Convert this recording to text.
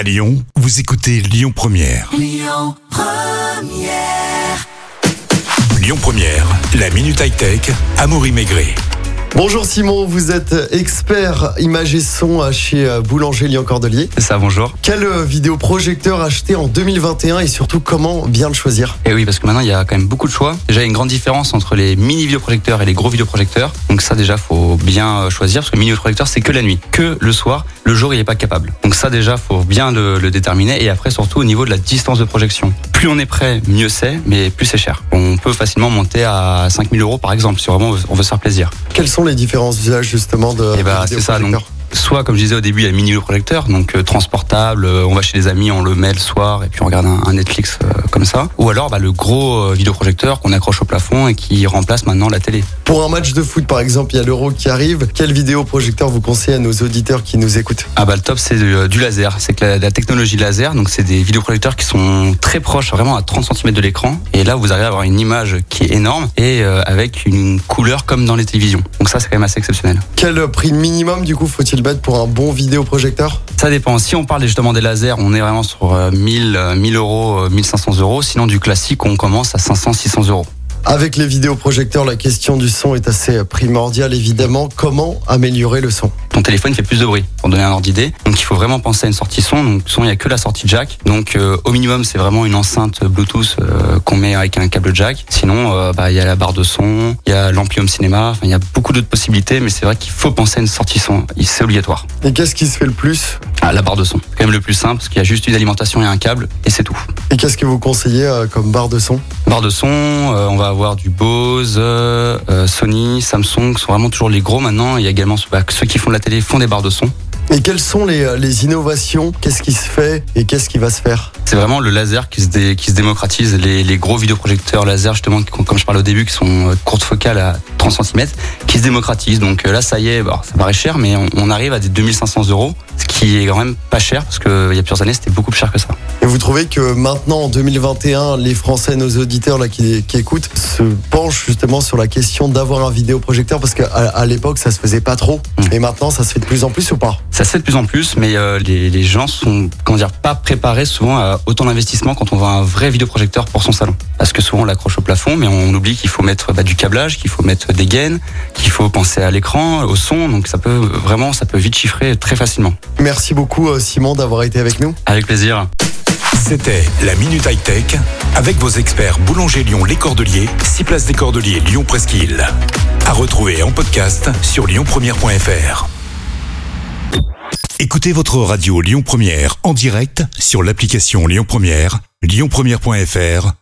À Lyon, vous écoutez Lyon Première. Lyon Première, la minute high tech. Amaury Maigret. Bonjour Simon, vous êtes expert image et son chez euh, Boulanger Lyon Cordelier. C'est ça, bonjour. Quel euh, vidéoprojecteur acheter en 2021 et surtout comment bien le choisir? Et oui, parce que maintenant il y a quand même beaucoup de choix. Déjà, il y a une grande différence entre les mini vidéoprojecteurs et les gros vidéoprojecteurs. Donc ça déjà, faut bien euh, choisir parce que le mini vidéoprojecteur c'est que la nuit, que le soir. Le jour, il n'est pas capable. Donc ça déjà, faut bien le, le déterminer. Et après, surtout au niveau de la distance de projection. Plus on est prêt, mieux c'est, mais plus c'est cher. On peut facilement monter à 5000 euros par exemple, si vraiment on veut se faire plaisir. Quels sont les différents usages justement de bah c'est ça. Donc, vidéoprojecteurs soit comme je disais au début, il y a le mini projecteur, donc euh, transportable. euh, on va chez les amis, on le met le soir et puis on regarde un, un Netflix euh, comme ça. Ou alors bah, le gros vidéoprojecteur qu'on accroche au plafond et qui remplace maintenant la télé. Pour un match de foot par exemple, il y a l'Euro qui arrive. Quel vidéoprojecteur vous conseillez à nos auditeurs qui nous écoutent? Ah bah le top c'est du, du laser, c'est que la, la technologie laser, donc c'est des vidéoprojecteurs qui sont très proches, vraiment à 30 cm de l'écran. Et là vous arrivez à avoir une image qui est énorme et avec une couleur comme dans les télévisions. Donc ça c'est quand même assez exceptionnel. Quel prix minimum du coup faut-il mettre pour un bon vidéoprojecteur Ça dépend. Si on parle justement des lasers, on est vraiment sur euh, 1000, euh, 1000 euros, euh, 1500 euros. Sinon, du classique, on commence à 500, 600 euros. Avec les vidéoprojecteurs, la question du son est assez primordiale évidemment. Comment améliorer le son? Ton téléphone fait plus de bruit, pour donner un ordre d'idée. Donc, il faut vraiment penser à une sortie son. Donc, son, il n'y a que la sortie jack. Donc, euh, au minimum, c'est vraiment une enceinte Bluetooth euh, qu'on met avec un câble jack. Sinon, euh, bah, il y a la barre de son, il y a l'ampli home cinéma. Il y a beaucoup d'autres possibilités, mais c'est vrai qu'il faut penser à une sortie son. C'est obligatoire. Et qu'est-ce qui se fait le plus La barre de son. C'est quand même le plus simple, parce qu'il y a juste une alimentation et un câble, et c'est tout. Et qu'est-ce que vous conseillez euh, comme barre de son? Barre de son, euh, on va avoir du Bose, euh, Sony, Samsung, qui sont vraiment toujours les gros maintenant. Il y a également bah, ceux qui font de la télé font des barres de son. Et quelles sont les, les innovations? Qu'est-ce qui se fait et qu'est-ce qui va se faire? C'est vraiment le laser qui se, dé- qui se démocratise. Les, les gros vidéoprojecteurs laser, justement, comme je parlais au début, qui sont courtes focales à 30 cm, qui se démocratisent. Donc euh, là, ça y est, bah, ça paraît cher, mais on, on arrive à des 2500 euros, ce qui est quand même pas cher, parce qu'il y a plusieurs années, c'était beaucoup plus cher que ça. Et vous trouvez que maintenant, en 2021, les Français, nos auditeurs là, qui, qui écoutent, se penchent justement sur la question d'avoir un vidéoprojecteur Parce qu'à à, l'époque, ça se faisait pas trop. Et maintenant, ça se fait de plus en plus ou pas? Ça se fait de plus en plus, mais euh, les, les gens sont comment dire pas préparés souvent à autant d'investissement quand on voit un vrai vidéoprojecteur pour son salon. Parce que souvent on l'accroche au plafond, mais on oublie qu'il faut mettre bah, du câblage, qu'il faut mettre des gaines, qu'il faut penser à l'écran, au son. Donc ça peut vraiment, ça peut vite chiffrer très facilement. Merci beaucoup, euh, Simon, d'avoir été avec nous. Avec plaisir. C'était la minute high tech avec vos experts Boulanger Lyon Les Cordeliers, 6 places des Cordeliers Lyon Presqu'île. À retrouver en podcast sur lyonpremière.fr. Écoutez votre radio Lyon Première en direct sur l'application Lyon Première, lyonpremière.fr